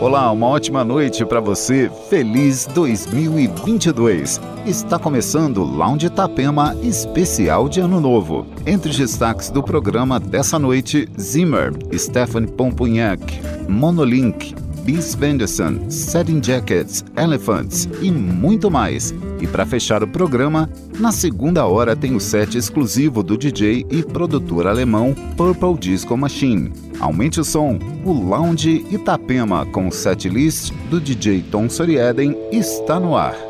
Olá, uma ótima noite para você. Feliz 2022. Está começando Lounge Itapema especial de Ano Novo. Entre os destaques do programa dessa noite, Zimmer, Stephanie Pompunhac, Monolink, Bis Venderson, Setting Jackets, Elephants e muito mais. E para fechar o programa, na segunda hora tem o set exclusivo do DJ e produtor alemão Purple Disco Machine. Aumente o som, o Lounge Itapema com setlist do DJ Tom Sorieden está no ar.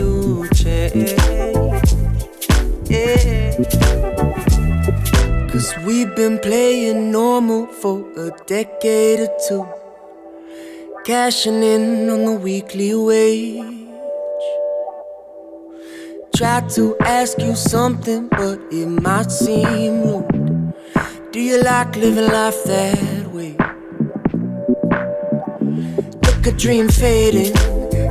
Cause we've been playing normal for a decade or two cashing in on the weekly wage. Tried to ask you something, but it might seem rude. Do you like living life that way? Look a dream fading,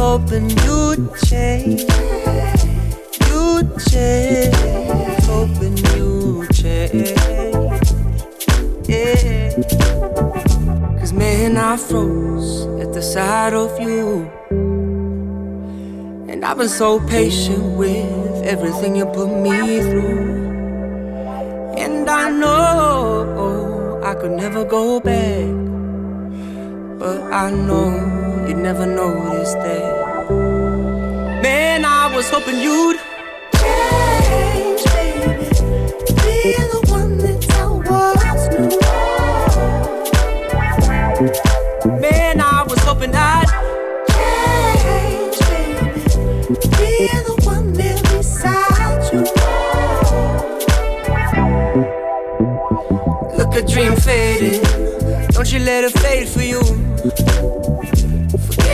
hoping you'd change. You'd change. Hoping you'd change yeah. Cause man, I froze at the sight of you. And I've been so patient with everything you put me through. And I know I could never go back. But I know you'd never notice that. Man, I was hoping you'd change, baby. Be the one that I was new. Man, I was hoping I'd change, baby. Be the one there beside you. Look, a dream faded. Don't you let it fade for you.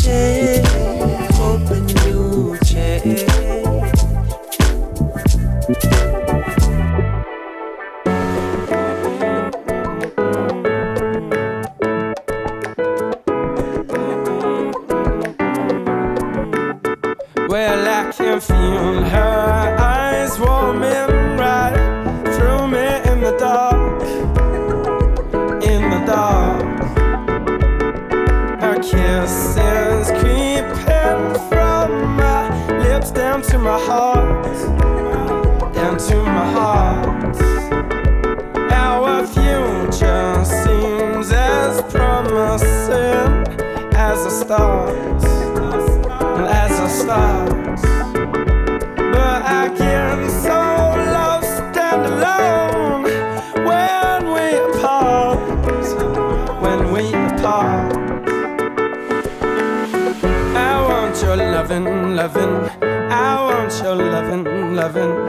change, hoping you'd change. Loving,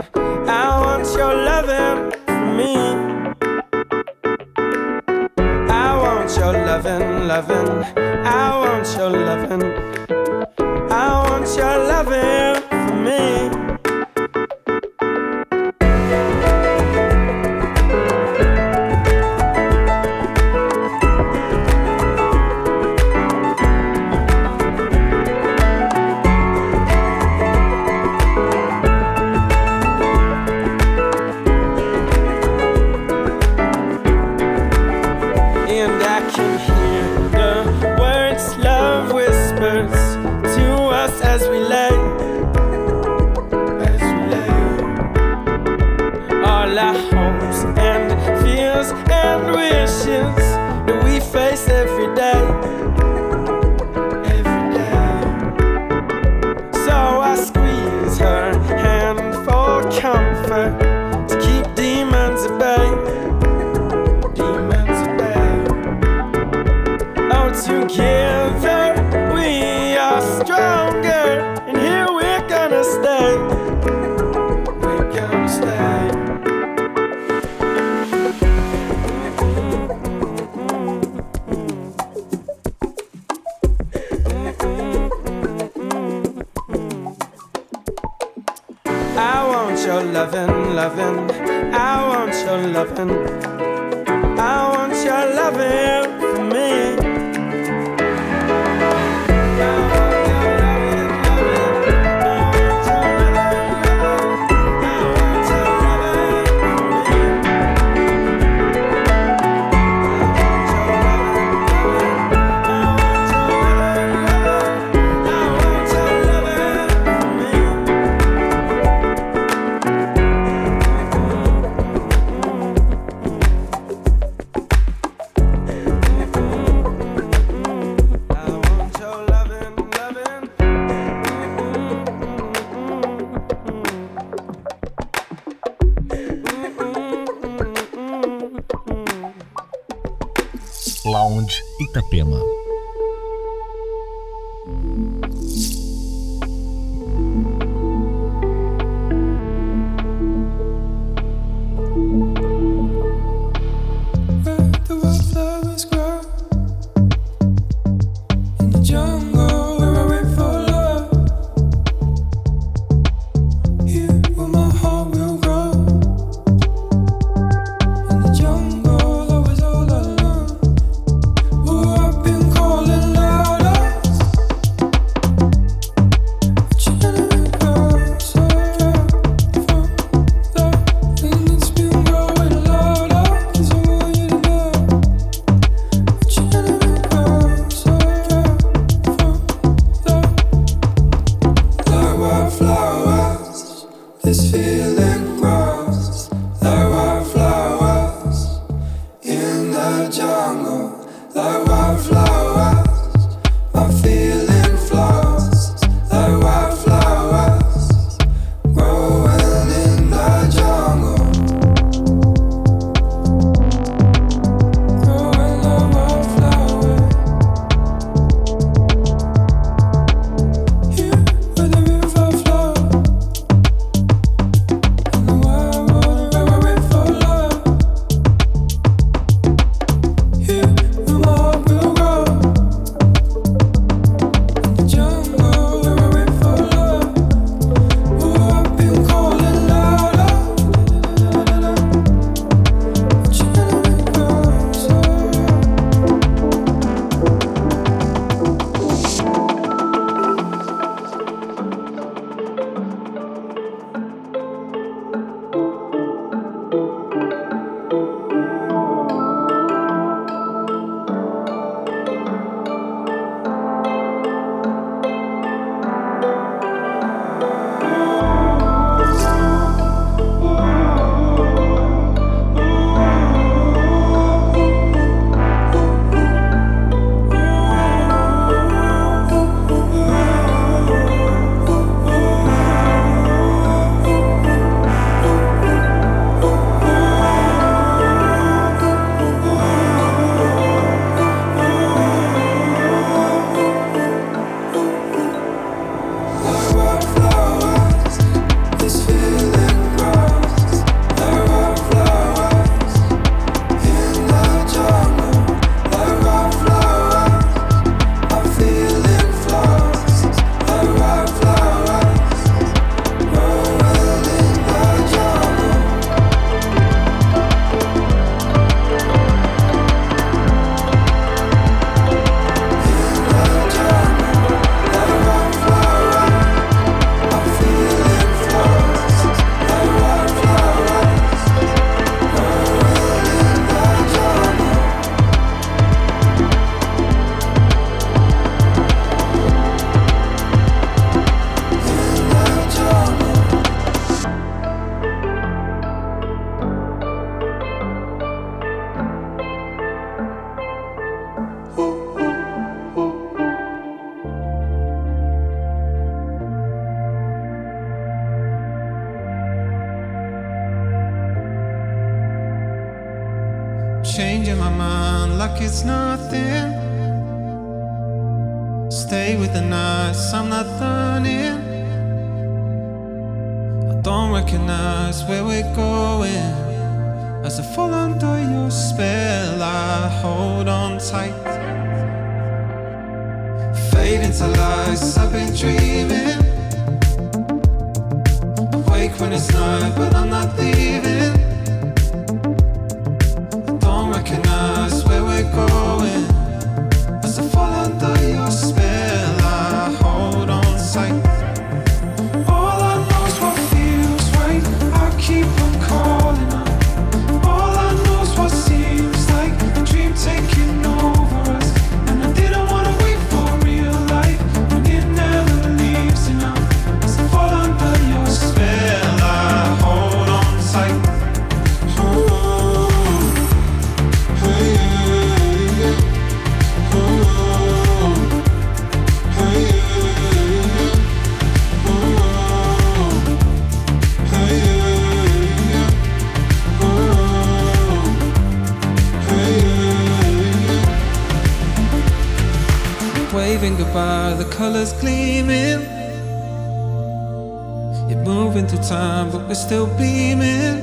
still beaming.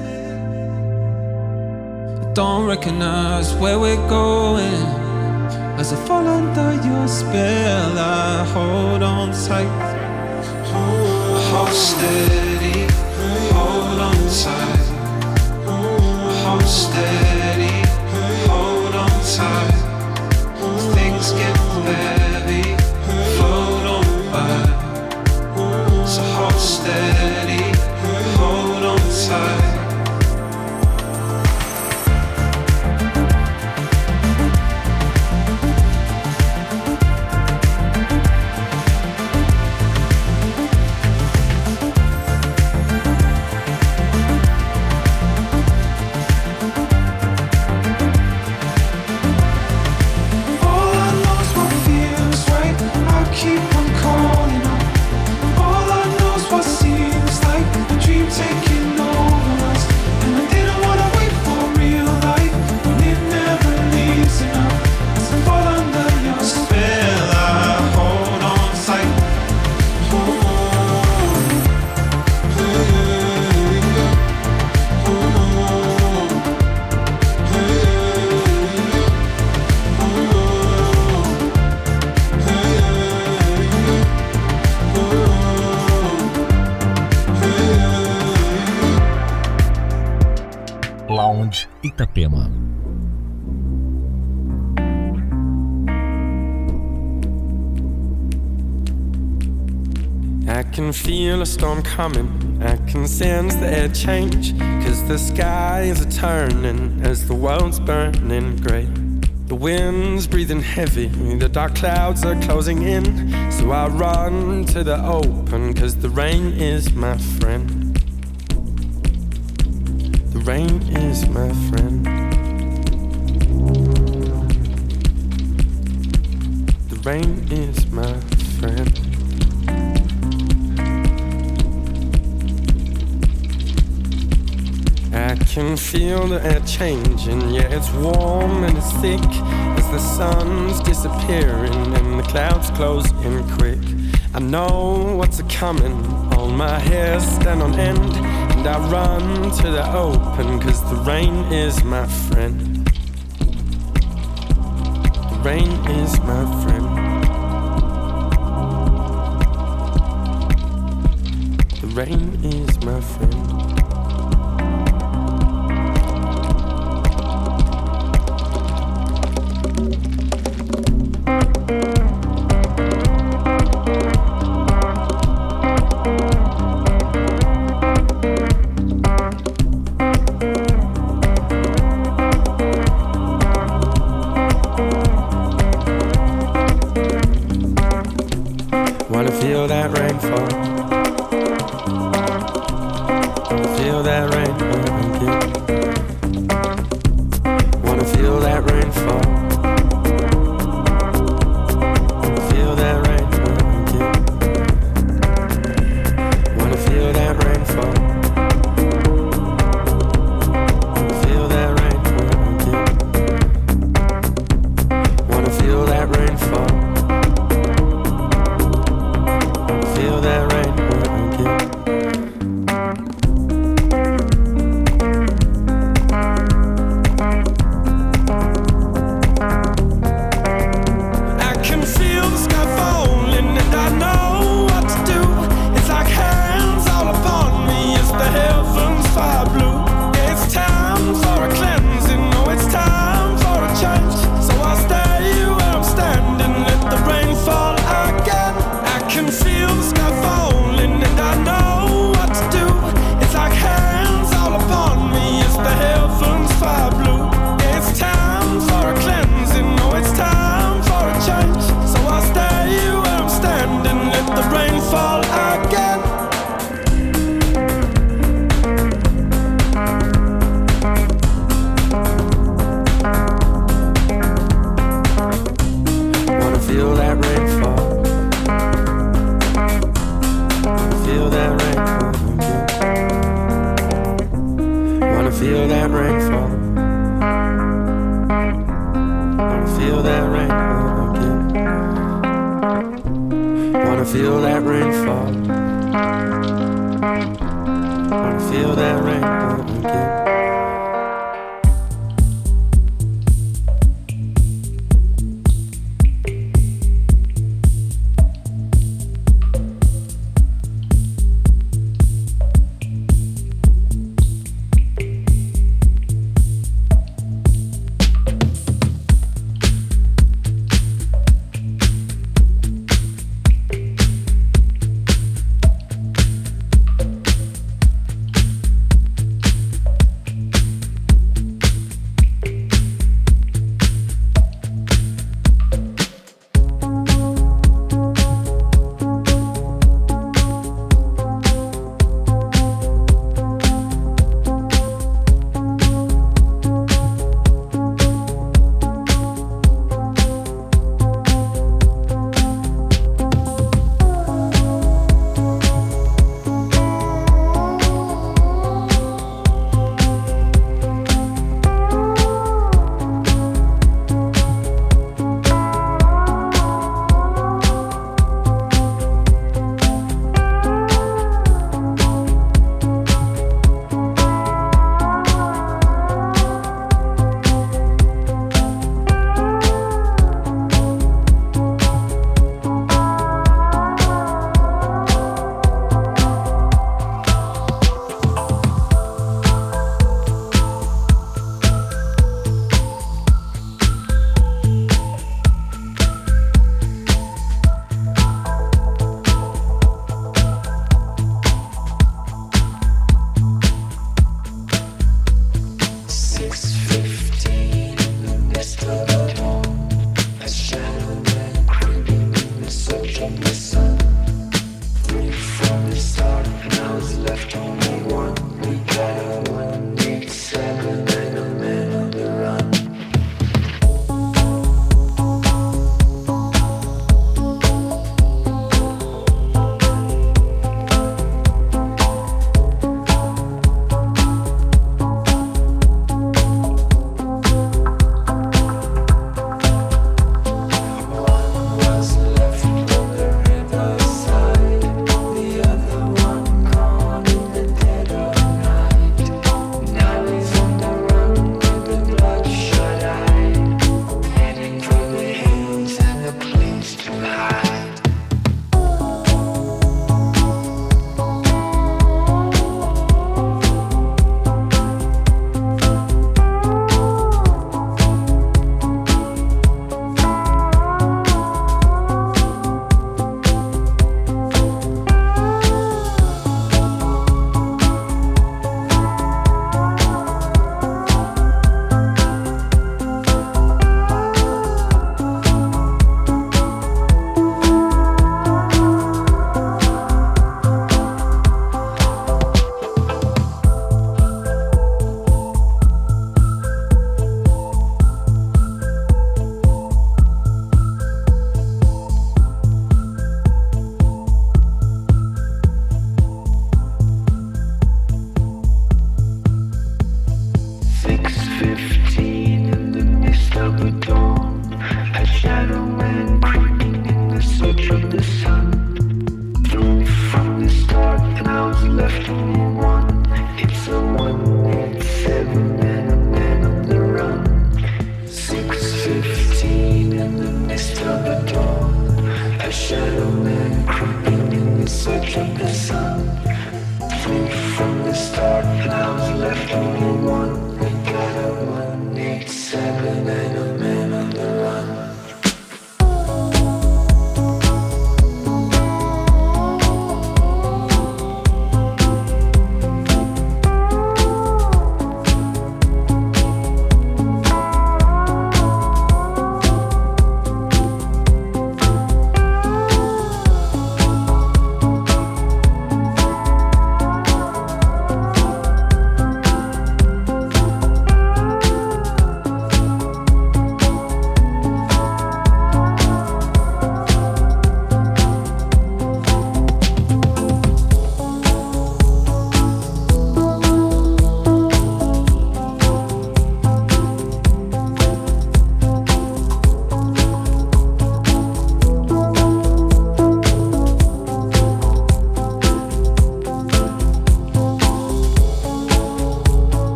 I don't recognize where we're going. As I fall under your spell, I hold on tight. Hold steady, hold on tight. Hold steady, hold on tight. Can feel a storm coming. I can sense the air change. Cause the skies are turning as the world's burning grey. The wind's breathing heavy, the dark clouds are closing in. So I run to the open, cause the rain is my friend. The rain is my friend. The rain is my friend. Can feel the air changing, yeah, it's warm and it's thick as the sun's disappearing and the clouds close in quick. I know what's a coming, all my hairs stand on end, and I run to the open, cause the rain is my friend. The rain is my friend. The rain is my friend. Feel that rain fall. Wanna feel that rain again.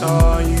saw you.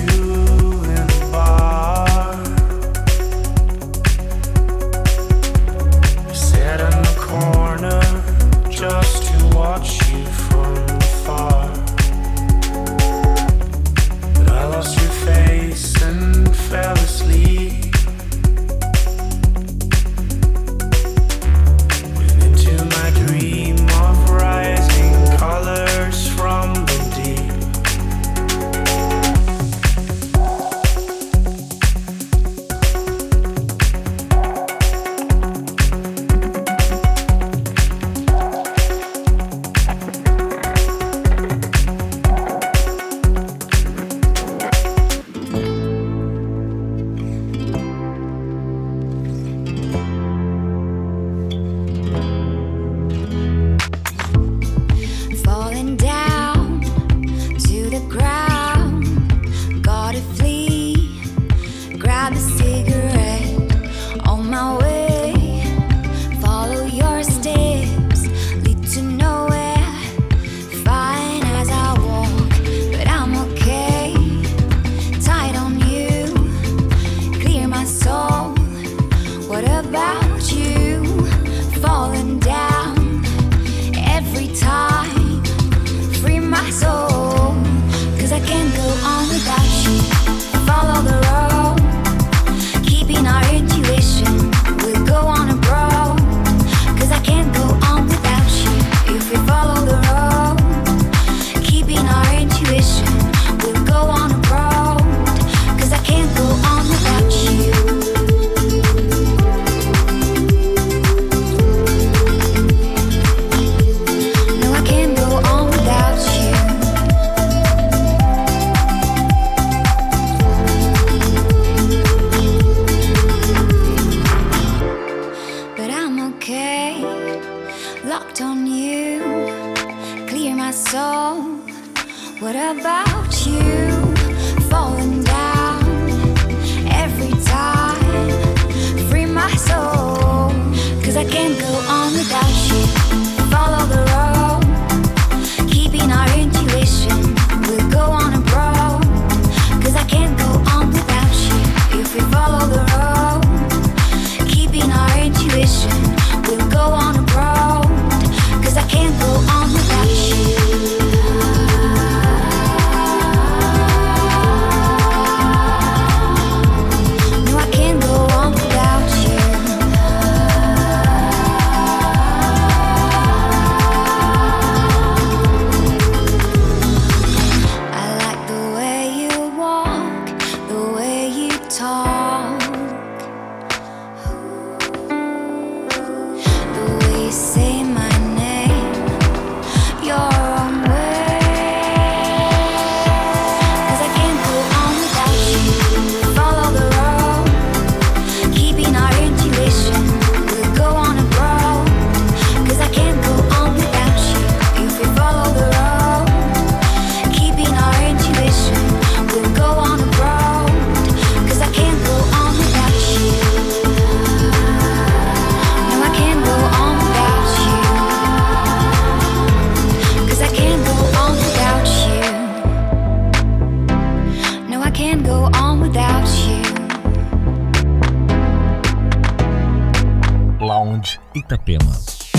Lounge Itapema. Itapema.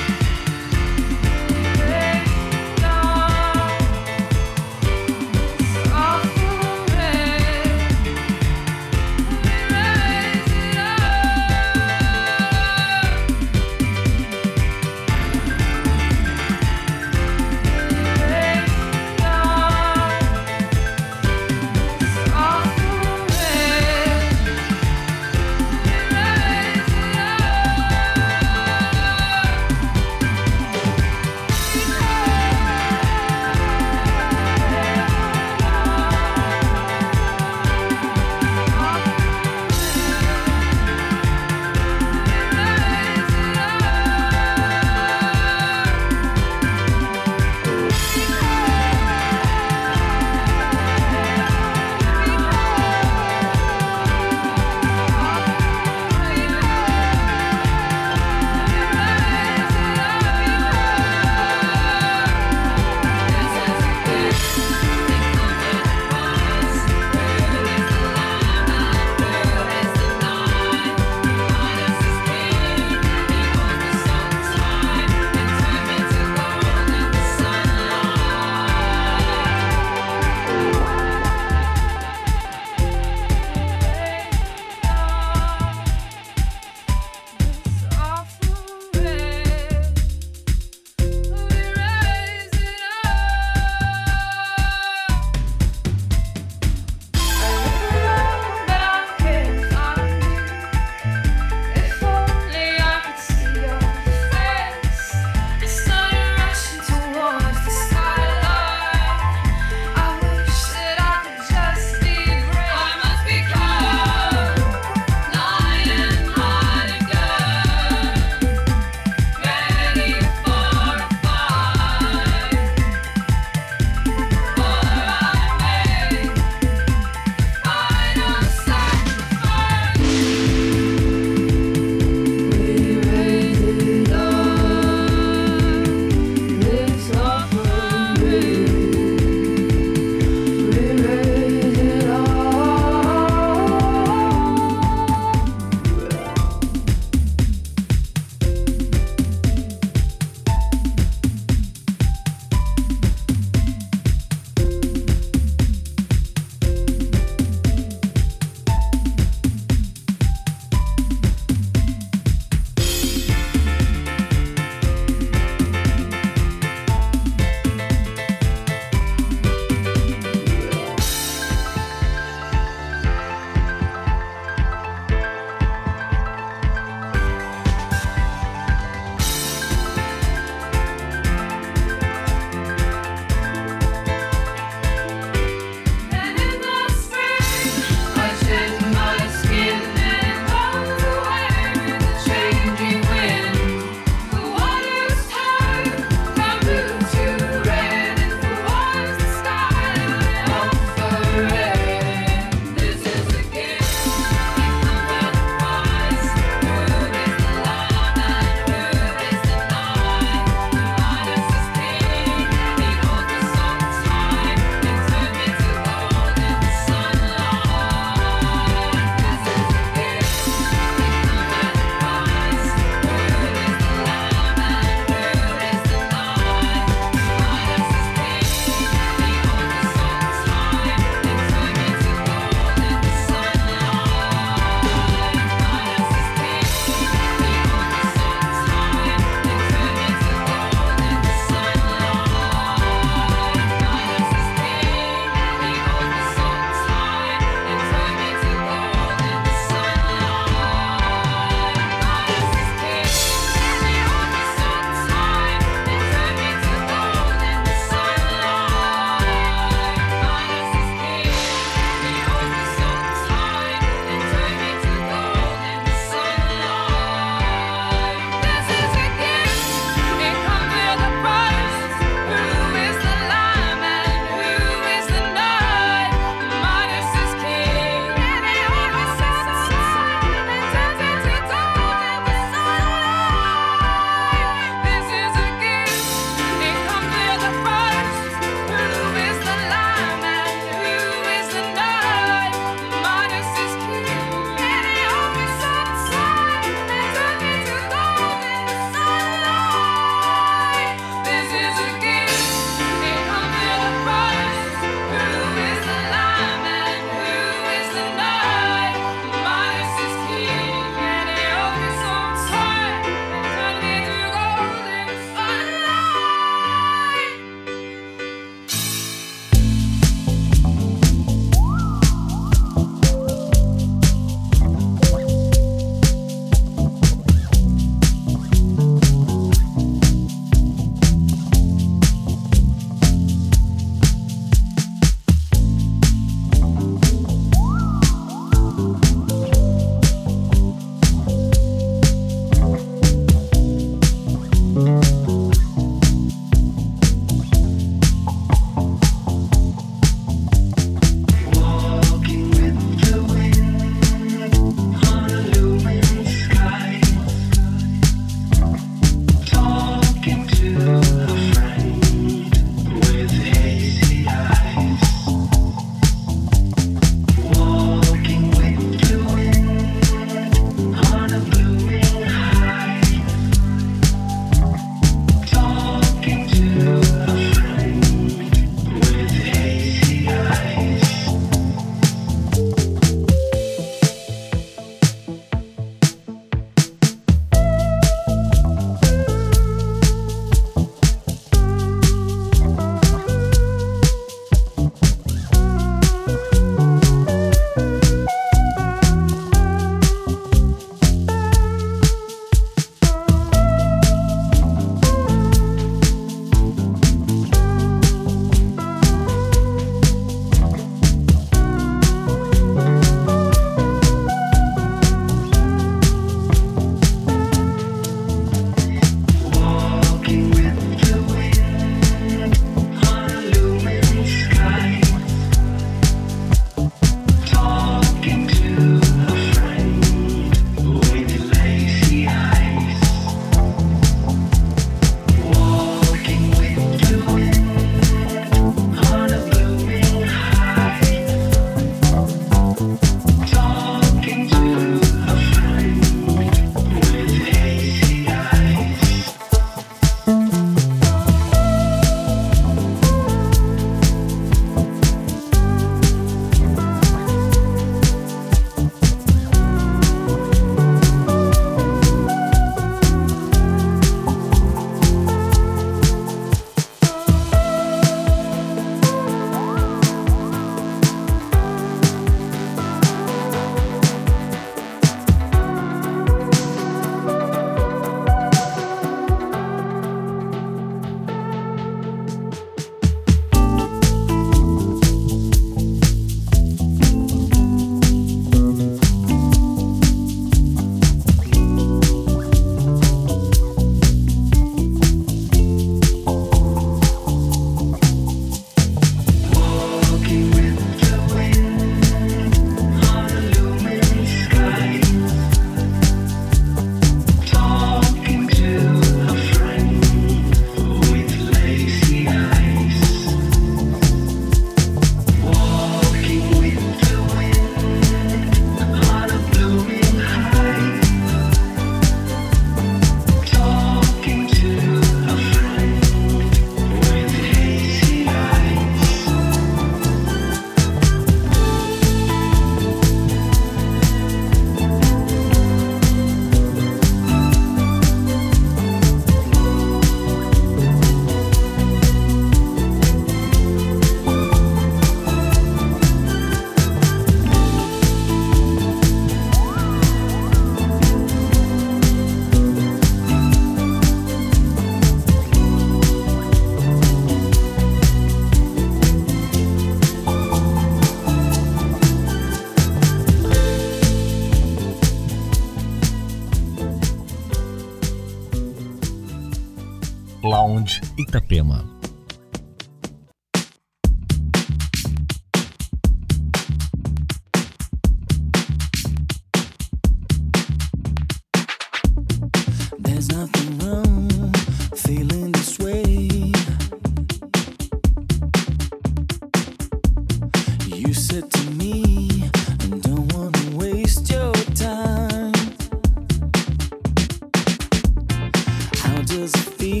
How does